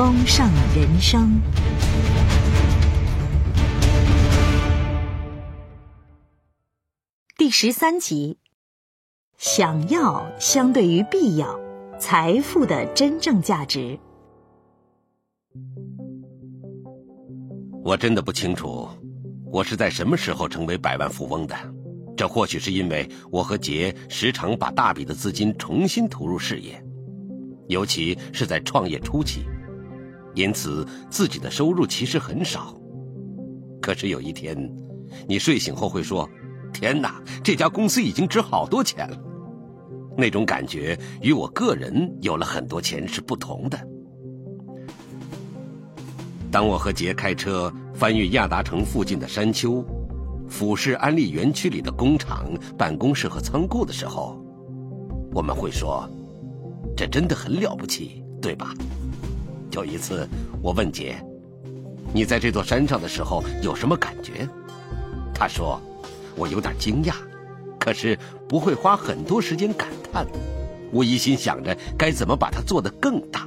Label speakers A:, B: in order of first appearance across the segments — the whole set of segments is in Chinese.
A: 丰盛人生第十三集：想要相对于必要，财富的真正价值。
B: 我真的不清楚，我是在什么时候成为百万富翁的。这或许是因为我和杰时常把大笔的资金重新投入事业，尤其是在创业初期。因此，自己的收入其实很少。可是有一天，你睡醒后会说：“天哪，这家公司已经值好多钱了。”那种感觉与我个人有了很多钱是不同的。当我和杰开车翻越亚达城附近的山丘，俯视安利园区里的工厂、办公室和仓库的时候，我们会说：“这真的很了不起，对吧？”有一次，我问杰：“你在这座山上的时候有什么感觉？”他说：“我有点惊讶，可是不会花很多时间感叹。我一心想着该怎么把它做得更大。”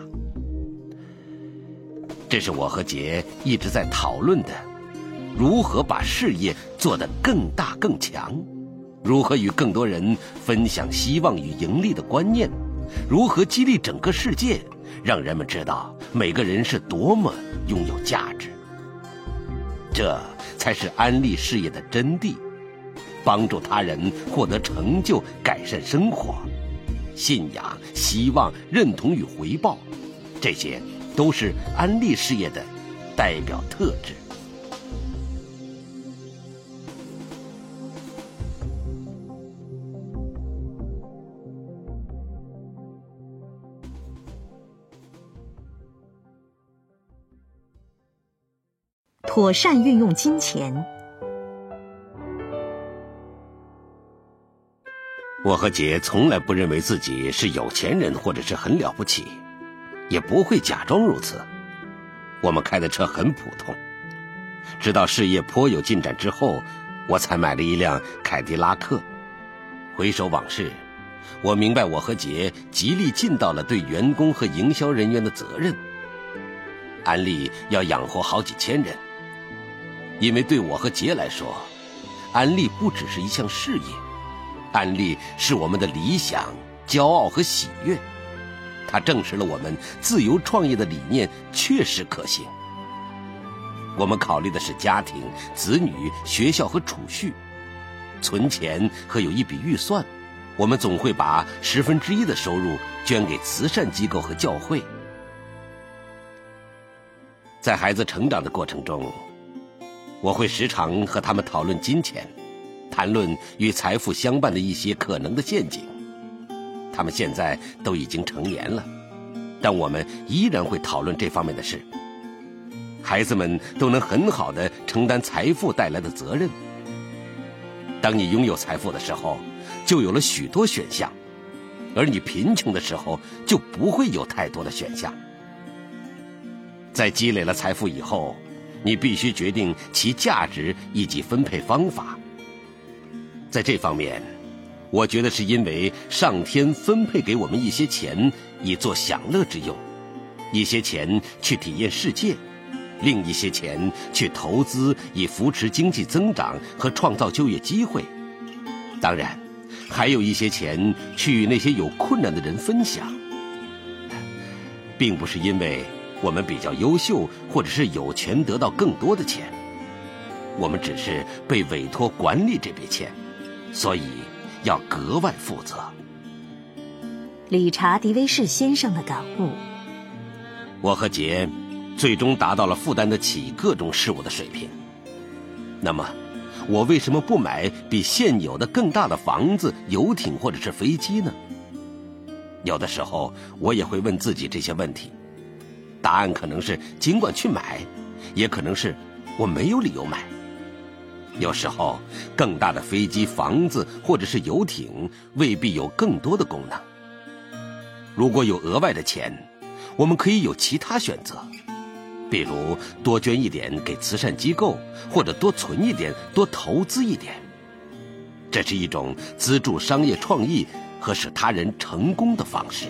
B: 这是我和杰一直在讨论的：如何把事业做得更大更强，如何与更多人分享希望与盈利的观念，如何激励整个世界。让人们知道每个人是多么拥有价值，这才是安利事业的真谛。帮助他人获得成就、改善生活，信仰、希望、认同与回报，这些都是安利事业的代表特质。
A: 妥善运用金钱。
B: 我和杰从来不认为自己是有钱人或者是很了不起，也不会假装如此。我们开的车很普通，直到事业颇有进展之后，我才买了一辆凯迪拉克。回首往事，我明白我和杰极力尽到了对员工和营销人员的责任。安利要养活好几千人。因为对我和杰来说，安利不只是一项事业，安利是我们的理想、骄傲和喜悦。它证实了我们自由创业的理念确实可行。我们考虑的是家庭、子女、学校和储蓄，存钱和有一笔预算。我们总会把十分之一的收入捐给慈善机构和教会。在孩子成长的过程中。我会时常和他们讨论金钱，谈论与财富相伴的一些可能的陷阱。他们现在都已经成年了，但我们依然会讨论这方面的事。孩子们都能很好的承担财富带来的责任。当你拥有财富的时候，就有了许多选项，而你贫穷的时候就不会有太多的选项。在积累了财富以后，你必须决定其价值以及分配方法。在这方面，我觉得是因为上天分配给我们一些钱以做享乐之用，一些钱去体验世界，另一些钱去投资以扶持经济增长和创造就业机会。当然，还有一些钱去与那些有困难的人分享，并不是因为。我们比较优秀，或者是有权得到更多的钱，我们只是被委托管理这笔钱，所以要格外负责。
A: 理查·迪威士先生的感悟：
B: 我和杰最终达到了负担得起各种事物的水平。那么，我为什么不买比现有的更大的房子、游艇或者是飞机呢？有的时候，我也会问自己这些问题。答案可能是尽管去买，也可能是我没有理由买。有时候，更大的飞机、房子或者是游艇未必有更多的功能。如果有额外的钱，我们可以有其他选择，比如多捐一点给慈善机构，或者多存一点、多投资一点。这是一种资助商业创意和使他人成功的方式。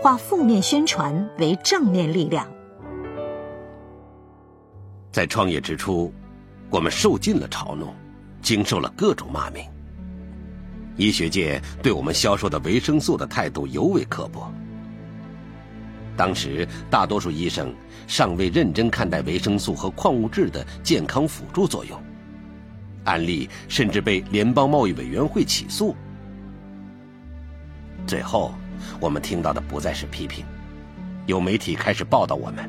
A: 化负面宣传为正面力量。
B: 在创业之初，我们受尽了嘲弄，经受了各种骂名。医学界对我们销售的维生素的态度尤为刻薄。当时，大多数医生尚未认真看待维生素和矿物质的健康辅助作用。安利甚至被联邦贸易委员会起诉。最后。我们听到的不再是批评，有媒体开始报道我们，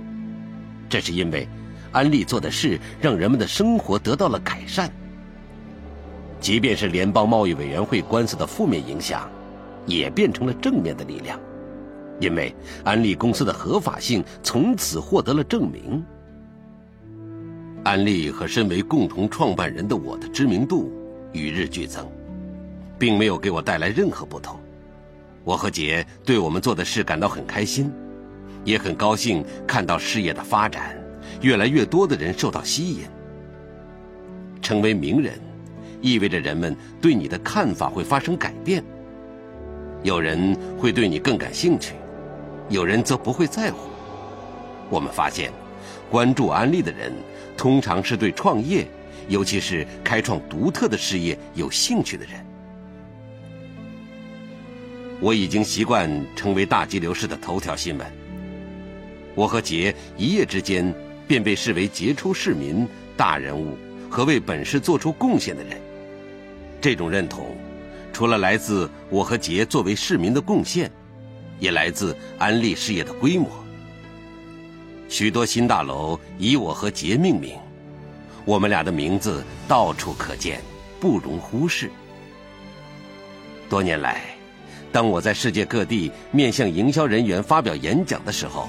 B: 这是因为安利做的事让人们的生活得到了改善。即便是联邦贸易委员会官司的负面影响，也变成了正面的力量，因为安利公司的合法性从此获得了证明。安利和身为共同创办人的我的知名度与日俱增，并没有给我带来任何不同。我和杰对我们做的事感到很开心，也很高兴看到事业的发展，越来越多的人受到吸引。成为名人，意味着人们对你的看法会发生改变。有人会对你更感兴趣，有人则不会在乎。我们发现，关注安利的人，通常是对创业，尤其是开创独特的事业有兴趣的人。我已经习惯成为大激流市的头条新闻。我和杰一夜之间便被视为杰出市民、大人物和为本市做出贡献的人。这种认同，除了来自我和杰作为市民的贡献，也来自安利事业的规模。许多新大楼以我和杰命名，我们俩的名字到处可见，不容忽视。多年来。当我在世界各地面向营销人员发表演讲的时候，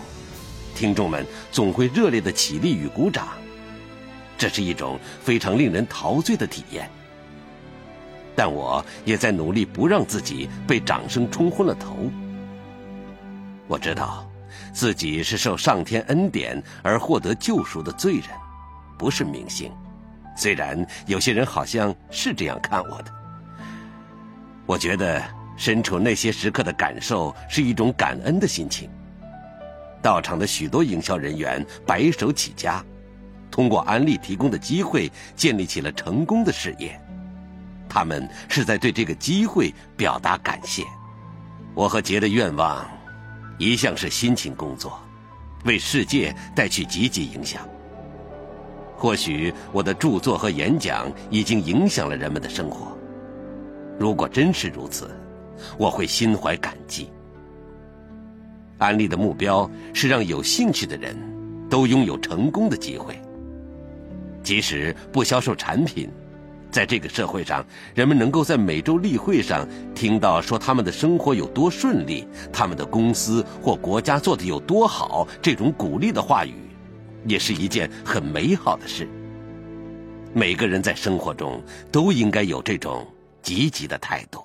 B: 听众们总会热烈的起立与鼓掌，这是一种非常令人陶醉的体验。但我也在努力不让自己被掌声冲昏了头。我知道，自己是受上天恩典而获得救赎的罪人，不是明星。虽然有些人好像是这样看我的，我觉得。身处那些时刻的感受是一种感恩的心情。到场的许多营销人员白手起家，通过安利提供的机会建立起了成功的事业。他们是在对这个机会表达感谢。我和杰的愿望一向是辛勤工作，为世界带去积极影响。或许我的著作和演讲已经影响了人们的生活。如果真是如此，我会心怀感激。安利的目标是让有兴趣的人都拥有成功的机会。即使不销售产品，在这个社会上，人们能够在每周例会上听到说他们的生活有多顺利，他们的公司或国家做得有多好，这种鼓励的话语，也是一件很美好的事。每个人在生活中都应该有这种积极的态度。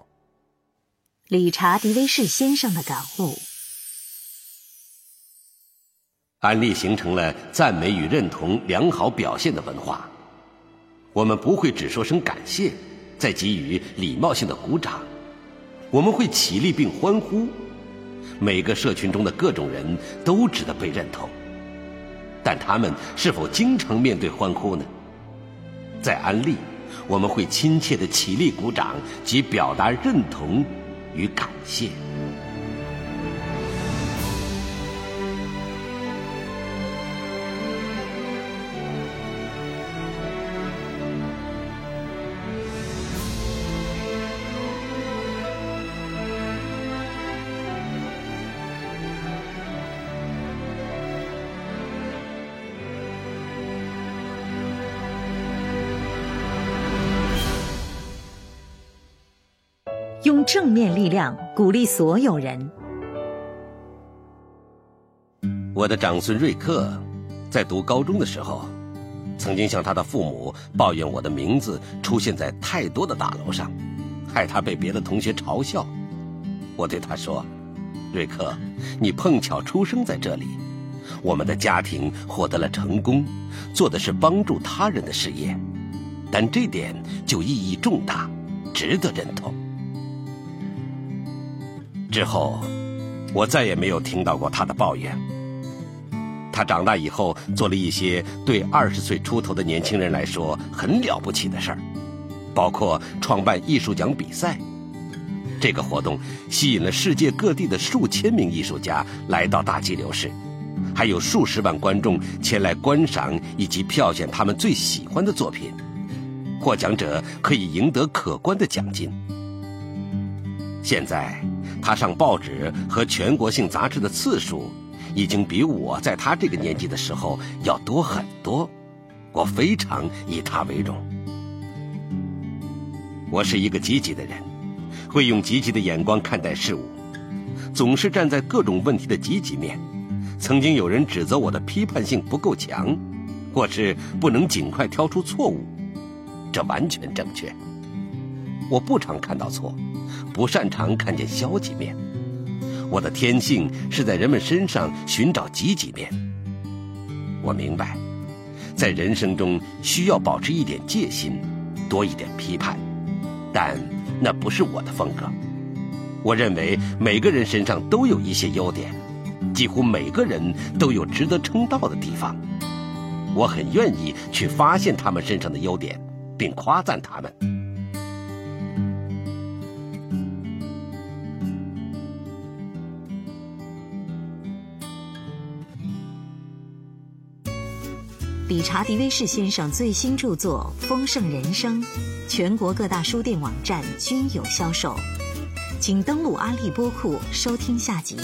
A: 理查·迪威士先生的感悟。
B: 安利形成了赞美与认同良好表现的文化。我们不会只说声感谢，再给予礼貌性的鼓掌。我们会起立并欢呼。每个社群中的各种人都值得被认同，但他们是否经常面对欢呼呢？在安利，我们会亲切的起立鼓掌，及表达认同与感谢。
A: 正面力量鼓励所有人。
B: 我的长孙瑞克在读高中的时候，曾经向他的父母抱怨我的名字出现在太多的大楼上，害他被别的同学嘲笑。我对他说：“瑞克，你碰巧出生在这里，我们的家庭获得了成功，做的是帮助他人的事业，但这点就意义重大，值得认同。”之后，我再也没有听到过他的抱怨。他长大以后做了一些对二十岁出头的年轻人来说很了不起的事儿，包括创办艺术奖比赛。这个活动吸引了世界各地的数千名艺术家来到大激流市，还有数十万观众前来观赏以及票选他们最喜欢的作品。获奖者可以赢得可观的奖金。现在。他上报纸和全国性杂志的次数，已经比我在他这个年纪的时候要多很多。我非常以他为荣。我是一个积极的人，会用积极的眼光看待事物，总是站在各种问题的积极面。曾经有人指责我的批判性不够强，或是不能尽快挑出错误，这完全正确。我不常看到错。不擅长看见消极面，我的天性是在人们身上寻找积极面。我明白，在人生中需要保持一点戒心，多一点批判，但那不是我的风格。我认为每个人身上都有一些优点，几乎每个人都有值得称道的地方。我很愿意去发现他们身上的优点，并夸赞他们。
A: 理查·迪威士先生最新著作《丰盛人生》，全国各大书店网站均有销售，请登录阿利播库收听下集。